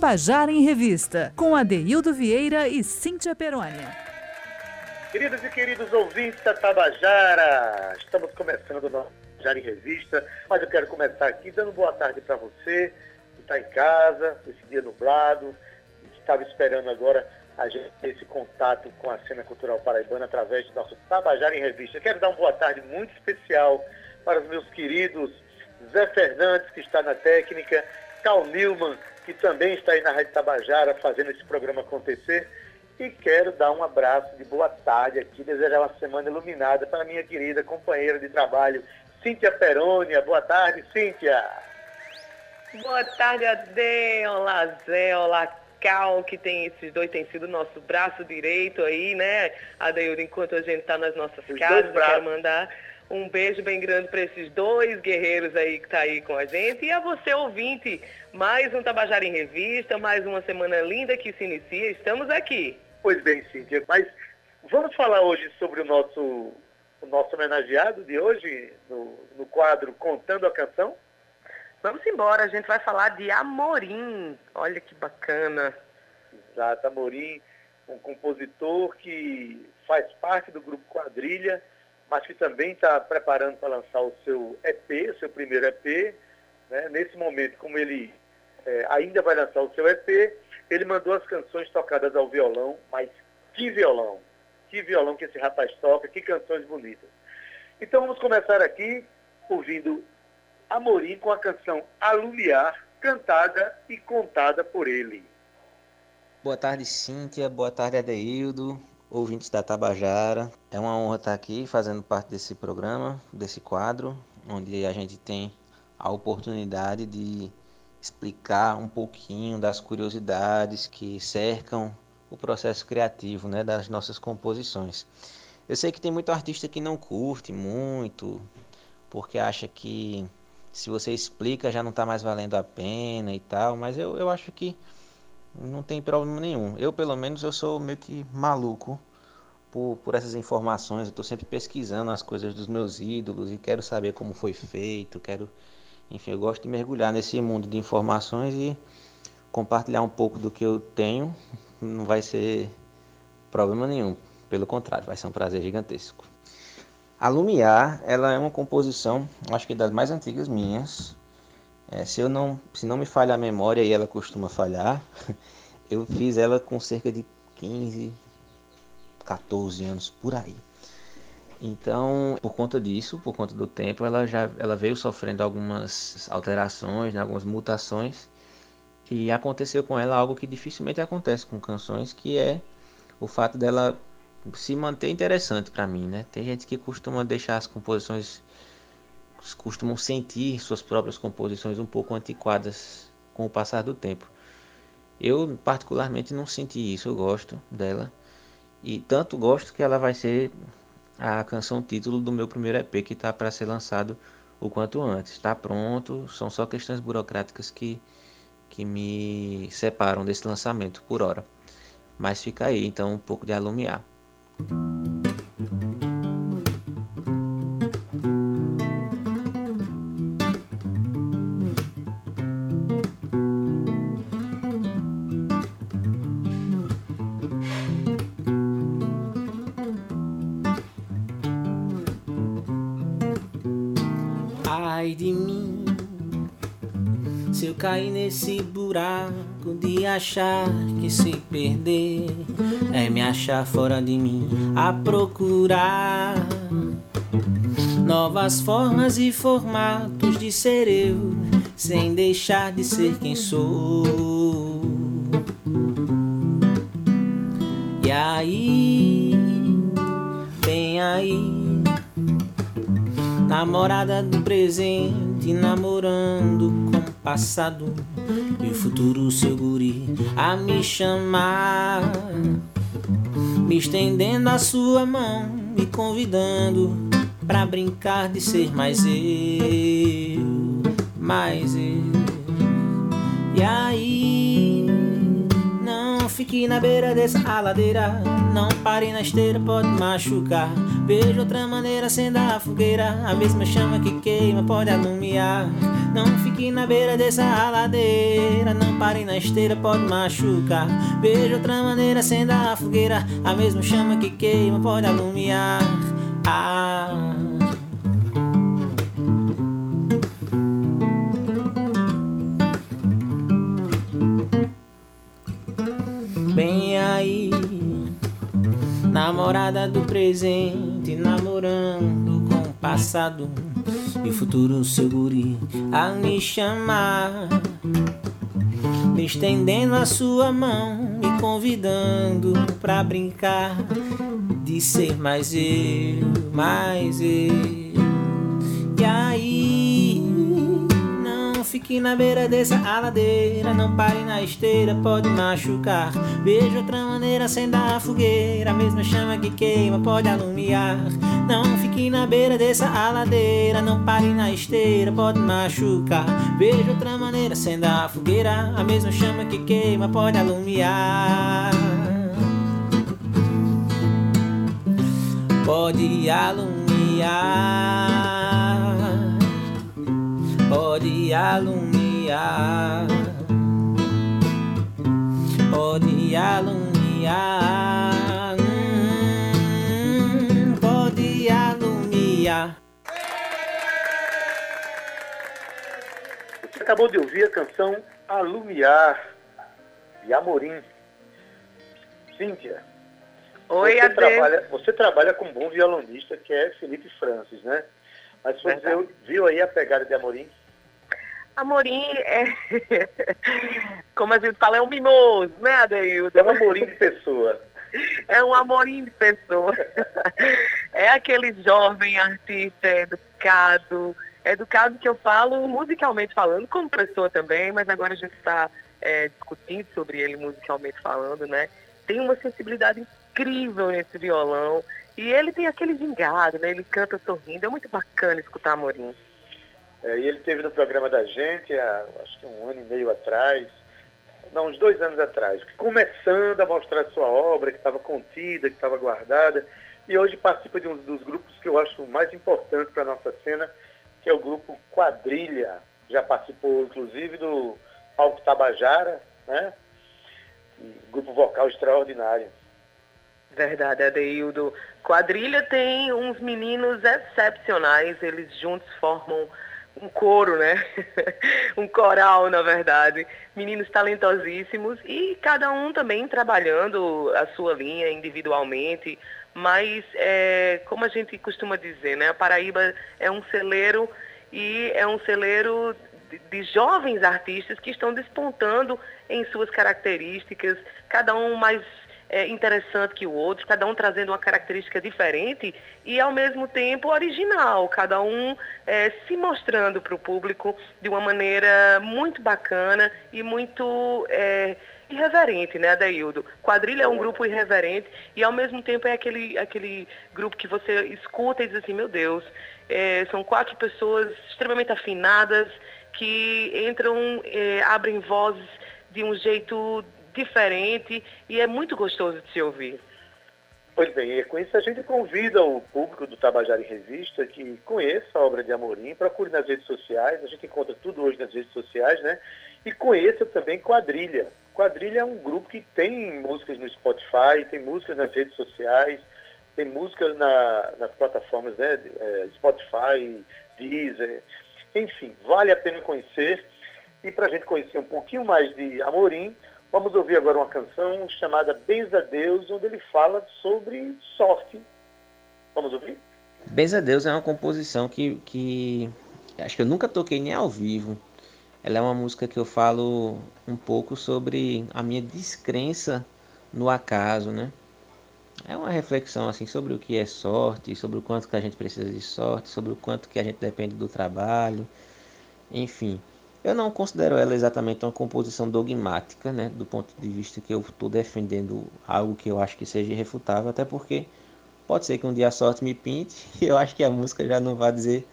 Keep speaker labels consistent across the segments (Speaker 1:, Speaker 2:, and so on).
Speaker 1: Tabajara em Revista, com Adeildo Vieira e Cíntia Perônia.
Speaker 2: Queridos e queridos ouvintes da Tabajara, estamos começando o nosso Tabajara em Revista, mas eu quero começar aqui dando boa tarde para você que está em casa, esse dia nublado, estava esperando agora a gente ter esse contato com a cena cultural paraibana através do nosso Tabajara em Revista. Quero dar uma boa tarde muito especial para os meus queridos Zé Fernandes, que está na técnica, Cal Newman, que também está aí na Rádio Tabajara fazendo esse programa acontecer. E quero dar um abraço de boa tarde aqui, desejar uma semana iluminada para minha querida companheira de trabalho, Cíntia Perônia. Boa tarde, Cíntia.
Speaker 3: Boa tarde, Ade. Olá, Zé. Olá, Cal, que tem esses dois, tem sido nosso braço direito aí, né, Adeildo, enquanto a gente está nas nossas Os casas. Quero mandar um beijo bem grande para esses dois guerreiros aí que tá aí com a gente. E a você, ouvinte, mais um Tabajara em Revista, mais uma semana linda que se inicia. Estamos aqui.
Speaker 2: Pois bem, Cíntia, mas vamos falar hoje sobre o nosso, o nosso homenageado de hoje, no, no quadro Contando a Canção?
Speaker 3: Vamos embora, a gente vai falar de Amorim. Olha que bacana.
Speaker 2: Exato, Amorim, um compositor que faz parte do grupo Quadrilha mas que também está preparando para lançar o seu EP, o seu primeiro EP. Né? Nesse momento, como ele é, ainda vai lançar o seu EP, ele mandou as canções tocadas ao violão, mas que violão! Que violão que esse rapaz toca, que canções bonitas. Então vamos começar aqui ouvindo Amorim com a canção Alumiar, cantada e contada por ele.
Speaker 4: Boa tarde, Cíntia. Boa tarde, Adeildo ouvintes da Tabajara. É uma honra estar aqui fazendo parte desse programa, desse quadro, onde a gente tem a oportunidade de explicar um pouquinho das curiosidades que cercam o processo criativo né, das nossas composições. Eu sei que tem muito artista que não curte muito, porque acha que se você explica já não está mais valendo a pena e tal, mas eu, eu acho que não tem problema nenhum. Eu, pelo menos, eu sou meio que maluco por, por essas informações. Eu estou sempre pesquisando as coisas dos meus ídolos e quero saber como foi feito. Quero, enfim, eu gosto de mergulhar nesse mundo de informações e compartilhar um pouco do que eu tenho. Não vai ser problema nenhum. Pelo contrário, vai ser um prazer gigantesco. A Lumiar, ela é uma composição, acho que das mais antigas minhas. É, se eu não, se não me falha a memória e ela costuma falhar, eu fiz ela com cerca de 15, 14 anos por aí. Então, por conta disso, por conta do tempo, ela já ela veio sofrendo algumas alterações, né, algumas mutações. E aconteceu com ela algo que dificilmente acontece com canções, que é o fato dela se manter interessante para mim, né? Tem gente que costuma deixar as composições costumam sentir suas próprias composições um pouco antiquadas com o passar do tempo. Eu particularmente não senti isso, eu gosto dela. E tanto gosto que ela vai ser a canção título do meu primeiro EP que está para ser lançado o quanto antes. Está pronto, são só questões burocráticas que, que me separam desse lançamento por hora. Mas fica aí então um pouco de alumiar.
Speaker 5: De achar que se perder é me achar fora de mim a procurar novas formas e formatos de ser eu sem deixar de ser quem sou. E aí, vem aí, namorada do presente, namorando passado e o futuro seu guri a me chamar, me estendendo a sua mão, me convidando pra brincar de ser mais eu, mais eu. E aí, fique na beira dessa ladeira, não pare na esteira, pode machucar. Veja outra maneira, acenda a fogueira, a mesma chama que queima pode alumiar. Não fique na beira dessa ladeira, não pare na esteira, pode machucar. Veja outra maneira, acenda a fogueira. A mesma chama que queima pode alumiar. Ah. Namorada do presente, namorando com o passado e futuro seu a me chamar, me estendendo a sua mão, me convidando pra brincar de ser mais eu, mais eu. E aí, fique na beira dessa aladeira, não pare na esteira, pode machucar. Veja outra maneira, acenda a fogueira, a mesma chama que queima pode alumiar. Não fique na beira dessa aladeira, não pare na esteira, pode machucar. Veja outra maneira, acenda a fogueira, a mesma chama que queima pode alumiar. Pode alumiar, pode alumiar, pode alumiar, hum, pode alumiar.
Speaker 2: Você acabou de ouvir a canção Alumiar, de Amorim. Cíntia,
Speaker 3: Oi,
Speaker 2: você, trabalha, você trabalha com um bom violonista, que é Felipe Francis, né? Mas você
Speaker 3: Verdade.
Speaker 2: viu aí a pegada de Amorim?
Speaker 3: Amorim é. Como a gente fala, é um mimoso, né, Adeildo?
Speaker 2: É um Amorim de pessoa.
Speaker 3: É um amorim de pessoa. É aquele jovem artista educado. Educado que eu falo musicalmente falando, como pessoa também, mas agora a gente está é, discutindo sobre ele musicalmente falando, né? Tem uma sensibilidade incrível nesse violão. E ele tem aquele gingado, né? Ele canta sorrindo. É muito bacana escutar Amorim.
Speaker 2: É, e ele teve no programa da gente, há, acho que um ano e meio atrás, não, uns dois anos atrás, começando a mostrar sua obra, que estava contida, que estava guardada, e hoje participa de um dos grupos que eu acho mais importantes para a nossa cena, que é o grupo Quadrilha. Já participou, inclusive, do Palco Tabajara, né? Grupo vocal extraordinário.
Speaker 3: Verdade, Adeildo. Quadrilha tem uns meninos excepcionais, eles juntos formam um coro, né? um coral, na verdade. Meninos talentosíssimos e cada um também trabalhando a sua linha individualmente. Mas, é, como a gente costuma dizer, né? A Paraíba é um celeiro e é um celeiro de, de jovens artistas que estão despontando em suas características, cada um mais é, interessante que o outro, cada um trazendo uma característica diferente e ao mesmo tempo original, cada um é, se mostrando para o público de uma maneira muito bacana e muito é, irreverente, né, Adaildo? Quadrilha é um grupo irreverente e ao mesmo tempo é aquele, aquele grupo que você escuta e diz assim, meu Deus, é, são quatro pessoas extremamente afinadas que entram, é, abrem vozes de um jeito diferente e é muito gostoso de se ouvir.
Speaker 2: Pois bem, e com isso a gente convida o público do Tabajara em Revista que conheça a obra de Amorim, procure nas redes sociais, a gente encontra tudo hoje nas redes sociais, né? E conheça também Quadrilha. Quadrilha é um grupo que tem músicas no Spotify, tem músicas nas redes sociais, tem músicas na, nas plataformas né, é, Spotify, Deezer, enfim, vale a pena conhecer. E para a gente conhecer um pouquinho mais de Amorim, vamos ouvir agora uma canção chamada Benza Deus, onde ele fala sobre sorte. Vamos ouvir?
Speaker 4: Benza Deus é uma composição que, que acho que eu nunca toquei nem ao vivo. Ela é uma música que eu falo um pouco sobre a minha descrença no acaso, né? É uma reflexão assim sobre o que é sorte, sobre o quanto que a gente precisa de sorte, sobre o quanto que a gente depende do trabalho, enfim. Eu não considero ela exatamente uma composição dogmática, né, do ponto de vista que eu estou defendendo algo que eu acho que seja irrefutável, até porque pode ser que um dia a sorte me pinte e eu acho que a música já não vai dizer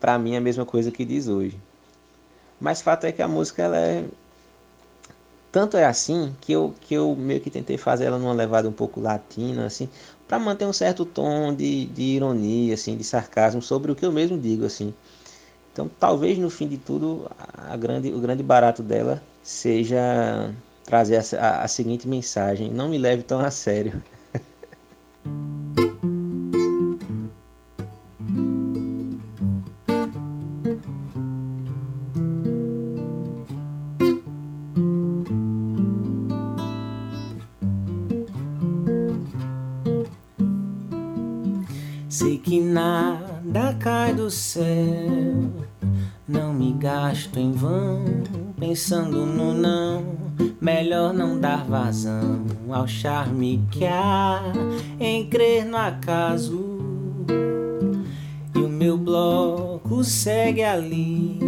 Speaker 4: para mim a mesma coisa que diz hoje. Mas fato é que a música ela é tanto é assim que eu, que eu meio que tentei fazer ela numa levada um pouco latina, assim, para manter um certo tom de, de ironia, assim, de sarcasmo sobre o que eu mesmo digo, assim. Então, talvez no fim de tudo, a grande, o grande barato dela seja trazer a, a, a seguinte mensagem: não me leve tão a sério.
Speaker 5: Sei que nada cai do céu, não me gasto em vão pensando no não. Melhor não dar vazão ao charme que há em crer no acaso. E o meu bloco segue ali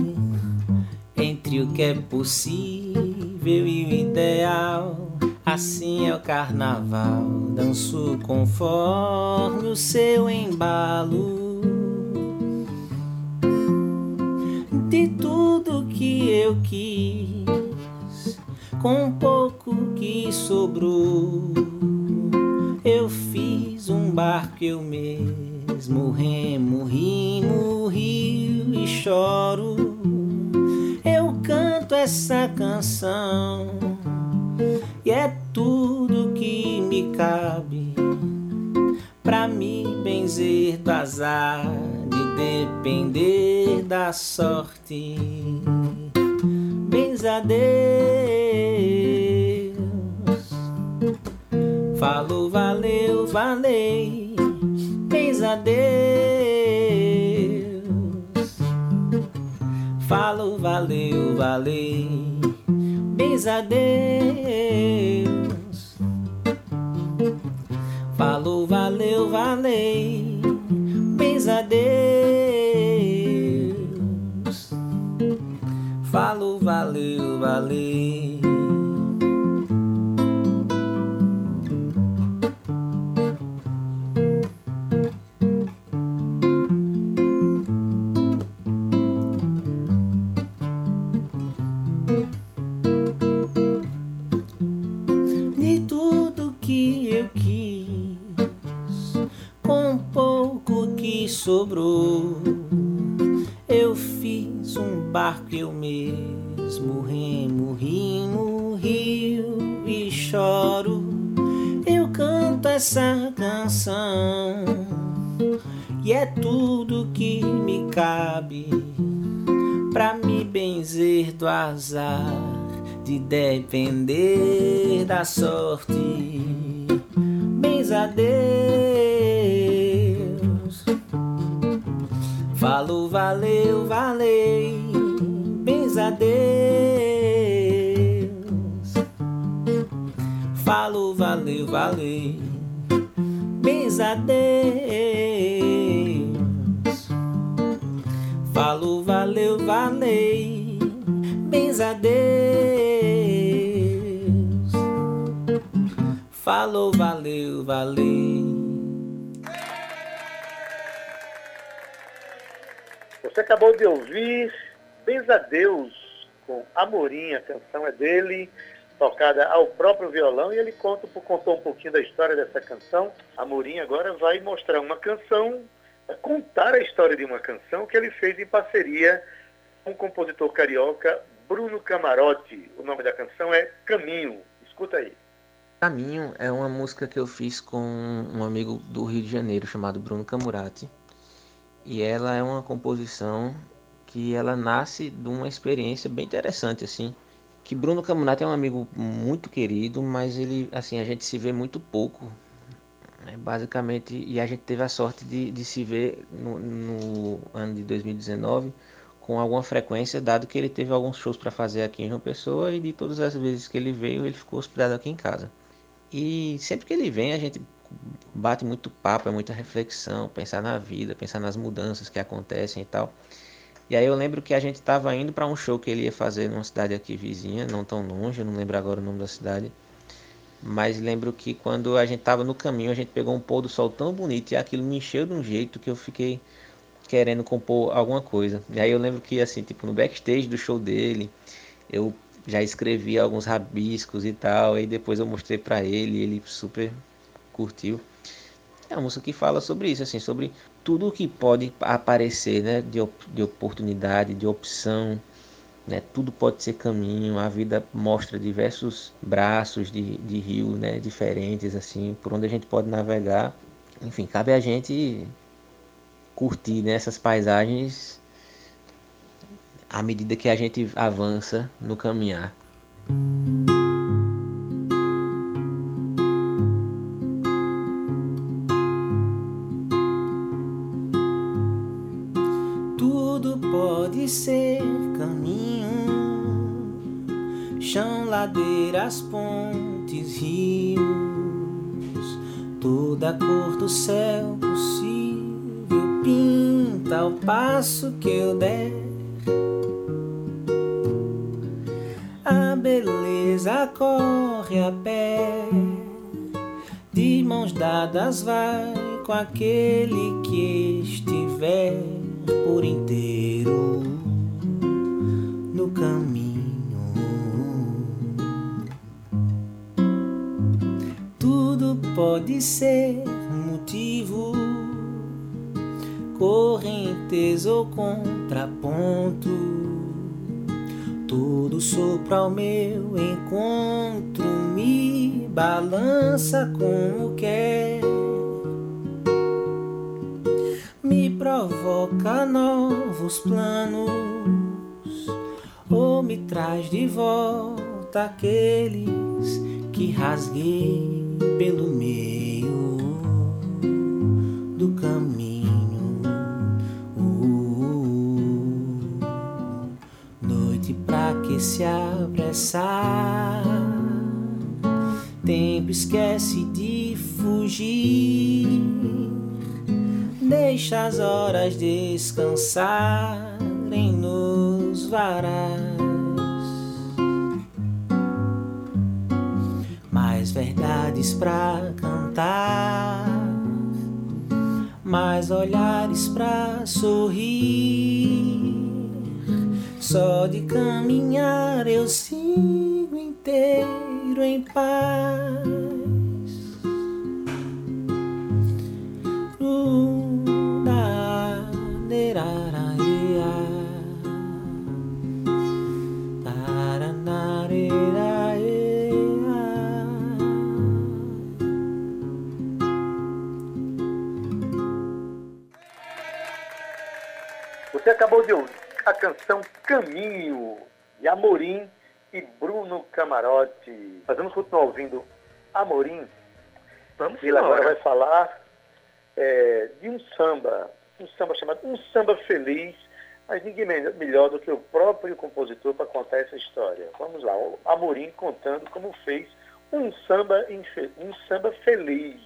Speaker 5: entre o que é possível e o ideal. Assim é o carnaval, danço conforme o seu embalo. Que eu quis, com pouco que sobrou, eu fiz um barco eu mesmo remo, rimo, rio e choro. Eu canto essa canção e é tudo que me cabe pra me benzer do azar depender da sorte. Benza Deus, falou, valeu, valei. Benza Deus, falou, valeu, valei diz adeus. Falou, valeu, valei, bens a Deus. Falou, valeu, sobrou. Eu fiz um barco eu mesmo remo, rimo, rio e choro. Eu canto essa canção e é tudo que me cabe pra me benzer do azar de depender da sorte. Falou, valeu, valei, bens. Falou, valeu, valei, bens. Falou, valeu, valei, bens Deus. Falou, valeu, valei.
Speaker 2: Você acabou de ouvir Benza Deus com Amorim, a canção é dele, tocada ao próprio violão, e ele conta, contou um pouquinho da história dessa canção. Amorim agora vai mostrar uma canção, contar a história de uma canção que ele fez em parceria com o compositor carioca Bruno Camarote. O nome da canção é Caminho. Escuta aí.
Speaker 4: Caminho é uma música que eu fiz com um amigo do Rio de Janeiro chamado Bruno Camurati. E ela é uma composição que ela nasce de uma experiência bem interessante assim, que Bruno Camunati é um amigo muito querido, mas ele assim a gente se vê muito pouco, né? basicamente, e a gente teve a sorte de, de se ver no, no ano de 2019 com alguma frequência, dado que ele teve alguns shows para fazer aqui em João Pessoa e de todas as vezes que ele veio, ele ficou hospedado aqui em casa. E sempre que ele vem, a gente bate muito papo, é muita reflexão, pensar na vida, pensar nas mudanças que acontecem e tal. E aí eu lembro que a gente estava indo para um show que ele ia fazer numa cidade aqui vizinha, não tão longe, eu não lembro agora o nome da cidade. Mas lembro que quando a gente estava no caminho, a gente pegou um pôr do sol tão bonito e aquilo me encheu de um jeito que eu fiquei querendo compor alguma coisa. E aí eu lembro que assim, tipo, no backstage do show dele, eu já escrevi alguns rabiscos e tal, e depois eu mostrei para ele, ele super curtiu. É uma música que fala sobre isso, assim, sobre tudo o que pode aparecer né, de, de oportunidade, de opção, né, tudo pode ser caminho, a vida mostra diversos braços de, de rio né, diferentes, assim, por onde a gente pode navegar. Enfim, cabe a gente curtir né, essas paisagens à medida que a gente avança no caminhar.
Speaker 5: Chão, ladeiras, pontes, rios, toda a cor do céu possível pinta ao passo que eu der. Beleza corre a pé, de mãos dadas vai com aquele que estiver por inteiro pode ser motivo, correntes ou contraponto tudo sopra ao meu encontro, me balança como quer. Me provoca novos planos, ou me traz de volta aqueles que rasguei pelo meio do caminho. se apressar. Tempo esquece de fugir. Deixa as horas descansarem sorrir só de caminhar eu sigo inteiro em paz.
Speaker 2: Acabou de ouvir a canção Caminho, de Amorim e Bruno Camarote. Mas vamos continuar ouvindo Amorim.
Speaker 3: Vamos
Speaker 2: Ele agora vai falar é, de um samba, um samba chamado Um Samba Feliz, mas ninguém melhor do que o próprio compositor para contar essa história. Vamos lá, Amorim contando como fez um samba, um samba feliz.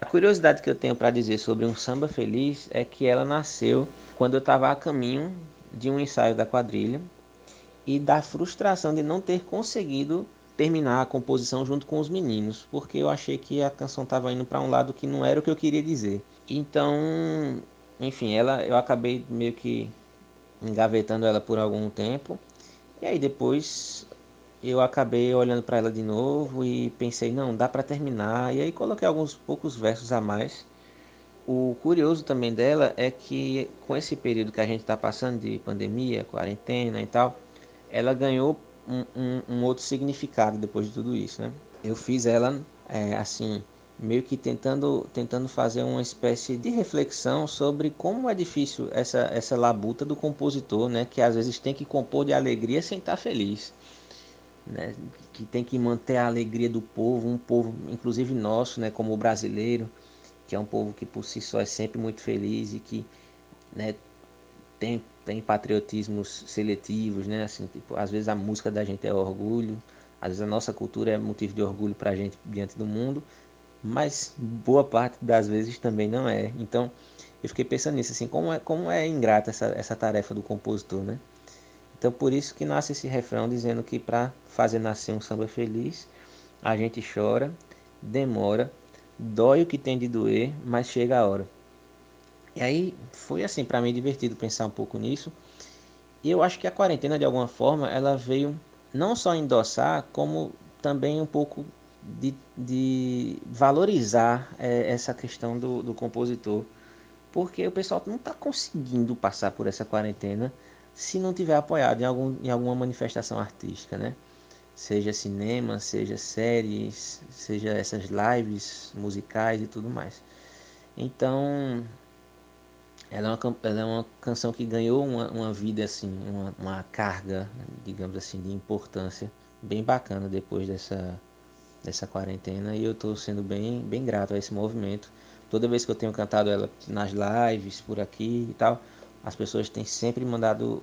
Speaker 4: A curiosidade que eu tenho para dizer sobre um samba feliz é que ela nasceu quando eu estava a caminho de um ensaio da quadrilha e da frustração de não ter conseguido terminar a composição junto com os meninos, porque eu achei que a canção estava indo para um lado que não era o que eu queria dizer. Então, enfim, ela eu acabei meio que engavetando ela por algum tempo. E aí depois eu acabei olhando para ela de novo e pensei, não, dá para terminar. E aí coloquei alguns poucos versos a mais o curioso também dela é que com esse período que a gente está passando de pandemia, quarentena e tal, ela ganhou um, um, um, outro significado depois de tudo isso, né? Eu fiz ela é, assim meio que tentando tentando fazer uma espécie de reflexão sobre como é difícil essa essa labuta do compositor, né? Que às vezes tem que compor de alegria sem estar tá feliz. Né, que tem que manter a alegria do povo, um povo, inclusive nosso, né, como o brasileiro, que é um povo que por si só é sempre muito feliz e que né, tem, tem patriotismos seletivos, né? Assim, tipo, às vezes a música da gente é orgulho, às vezes a nossa cultura é motivo de orgulho para a gente diante do mundo, mas boa parte das vezes também não é. Então eu fiquei pensando nisso, assim, como é, como é ingrata essa, essa tarefa do compositor, né? Então por isso que nasce esse refrão dizendo que para fazer nascer um samba feliz, a gente chora, demora, dói o que tem de doer, mas chega a hora. E aí foi assim para mim divertido pensar um pouco nisso. E eu acho que a quarentena de alguma forma ela veio não só endossar, como também um pouco de, de valorizar é, essa questão do, do compositor. porque o pessoal não está conseguindo passar por essa quarentena se não tiver apoiado em, algum, em alguma manifestação artística, né? Seja cinema, seja séries, seja essas lives musicais e tudo mais. Então, ela é uma, ela é uma canção que ganhou uma, uma vida, assim, uma, uma carga, digamos assim, de importância bem bacana depois dessa, dessa quarentena. E eu estou sendo bem, bem grato a esse movimento. Toda vez que eu tenho cantado ela nas lives, por aqui e tal, as pessoas têm sempre mandado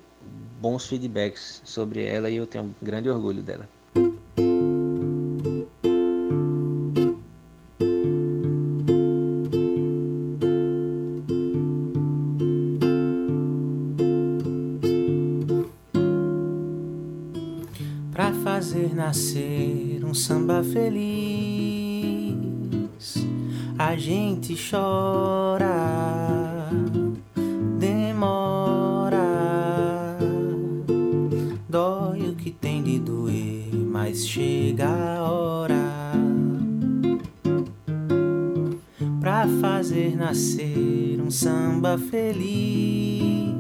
Speaker 4: bons feedbacks sobre ela e eu tenho grande orgulho dela.
Speaker 5: Pra fazer nascer um samba feliz, a gente chora, nascer um samba feliz.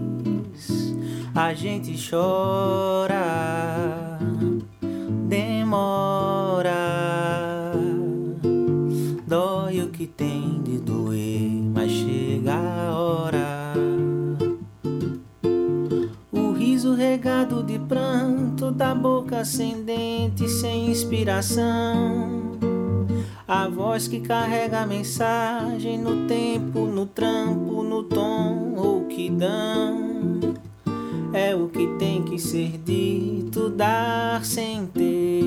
Speaker 5: A gente chora, demora, dói o que tem de doer, mas chega a hora. O riso regado de pranto da boca ascendente sem inspiração. A voz que carrega a mensagem no tempo, no trampo, no tom ou que dão. É o que tem que ser dito, dar sem ter.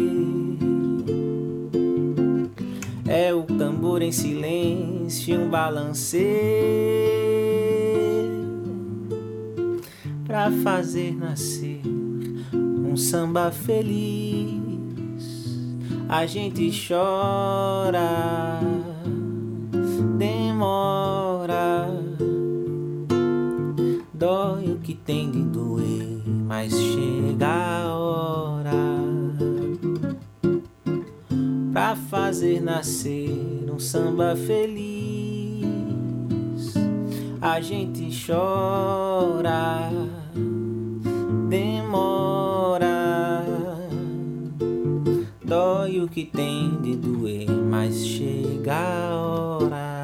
Speaker 5: É o tambor em silêncio, um balanceio pra fazer nascer um samba feliz. A gente chora, demora, dói o que tem de doer, mas chega a hora pra fazer nascer um samba feliz. A gente chora, demora, o que tem de doer, mas chega a hora.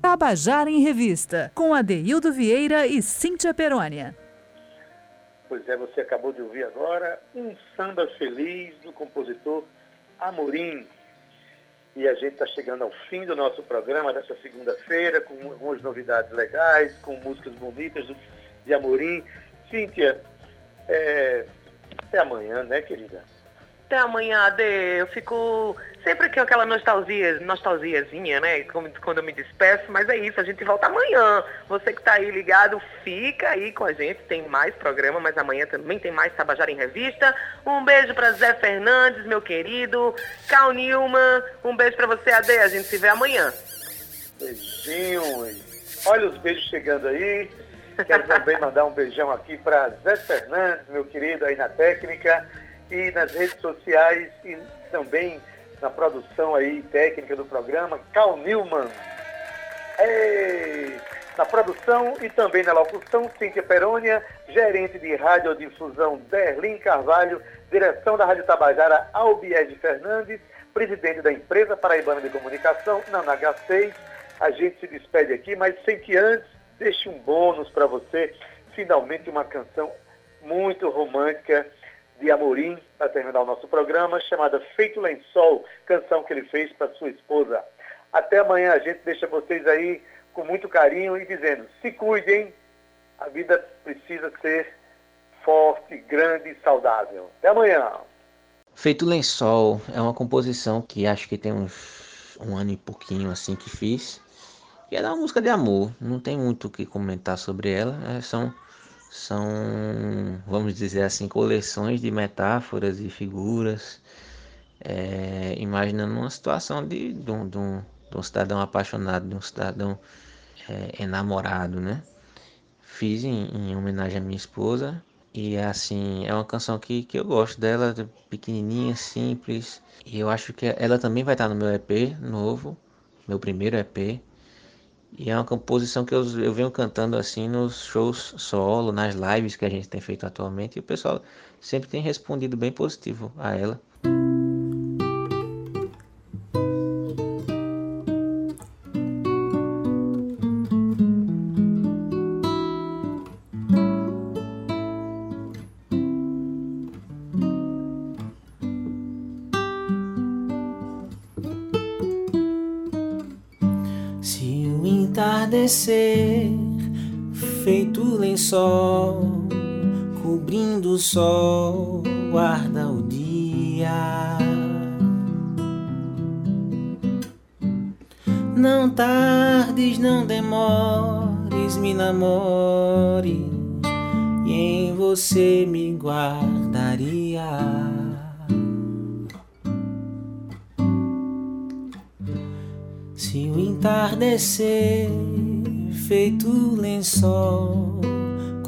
Speaker 1: Tabajara em Revista, com Adeildo Vieira e Cíntia Perônia.
Speaker 2: Pois é, você acabou de ouvir agora um samba feliz do compositor Amorim. E a gente está chegando ao fim do nosso programa dessa segunda-feira, com algumas novidades legais, com músicas bonitas de Amorim. Cíntia, é, até amanhã, né, querida?
Speaker 3: Até amanhã, Ade. Eu fico sempre com aquela nostalgia, nostalgiazinha, né? Quando eu me despeço, mas é isso, a gente volta amanhã. Você que tá aí ligado, fica aí com a gente. Tem mais programa, mas amanhã também tem mais Tabajara em Revista. Um beijo pra Zé Fernandes, meu querido. Cal Nilman, um beijo pra você, Ade. A gente se vê amanhã.
Speaker 2: Beijinho. Olha os beijos chegando aí. Quero também mandar um beijão aqui para Zé Fernandes, meu querido, aí na técnica e nas redes sociais e também na produção aí técnica do programa, Cal Newman. Ei! Na produção e também na locução, Cíntia Perônia, gerente de radiodifusão Derlin Carvalho, direção da Rádio Tabajara Albiege Fernandes, presidente da empresa Paraibana de Comunicação, na H6. A gente se despede aqui, mas sem que antes deixe um bônus para você, finalmente uma canção muito romântica de Amorim, para terminar o nosso programa, chamada Feito Lençol, canção que ele fez para sua esposa. Até amanhã, a gente deixa vocês aí com muito carinho e dizendo, se cuidem, a vida precisa ser forte, grande e saudável. Até amanhã.
Speaker 4: Feito Lençol é uma composição que acho que tem uns um ano e pouquinho assim que fiz. Que é uma música de amor, não tem muito o que comentar sobre ela. é, são, são, vamos dizer assim, coleções de metáforas e figuras, é, imaginando uma situação de, de, um, de, um, de um cidadão apaixonado, de um cidadão é, enamorado, né? Fiz em, em homenagem à minha esposa e assim, é uma canção que, que eu gosto dela, pequenininha, simples. E eu acho que ela também vai estar no meu EP novo, meu primeiro EP. E é uma composição que eu, eu venho cantando assim nos shows solo, nas lives que a gente tem feito atualmente. E o pessoal sempre tem respondido bem positivo a ela.
Speaker 5: Sol, guarda o dia. Não tardes, não demores, me namore, e em você me guardaria. Se o entardecer feito lençol,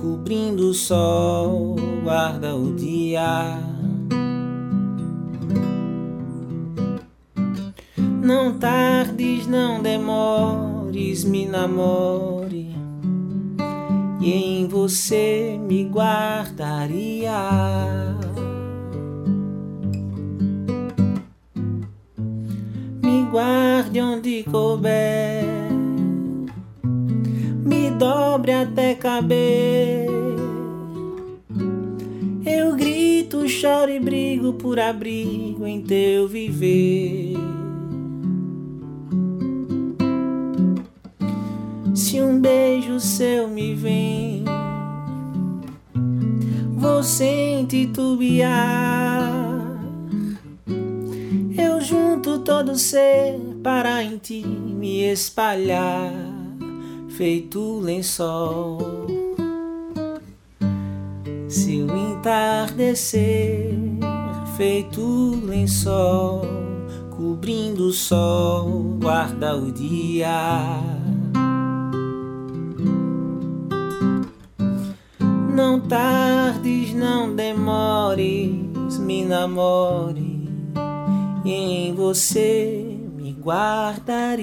Speaker 5: cobrindo o sol, guarda o dia. Não tardes, não demores, me namore, e em você me guardaria. guarde onde couber, me dobre até caber. Eu grito, choro e brigo por abrigo em teu viver. Se um beijo seu me vem, vou sem titubear junto todo ser para em ti me espalhar, feito lençol. Se o entardecer, feito lençol, cobrindo o sol, guarda o dia. Não tardes, não demores, me namore em você me guardaria.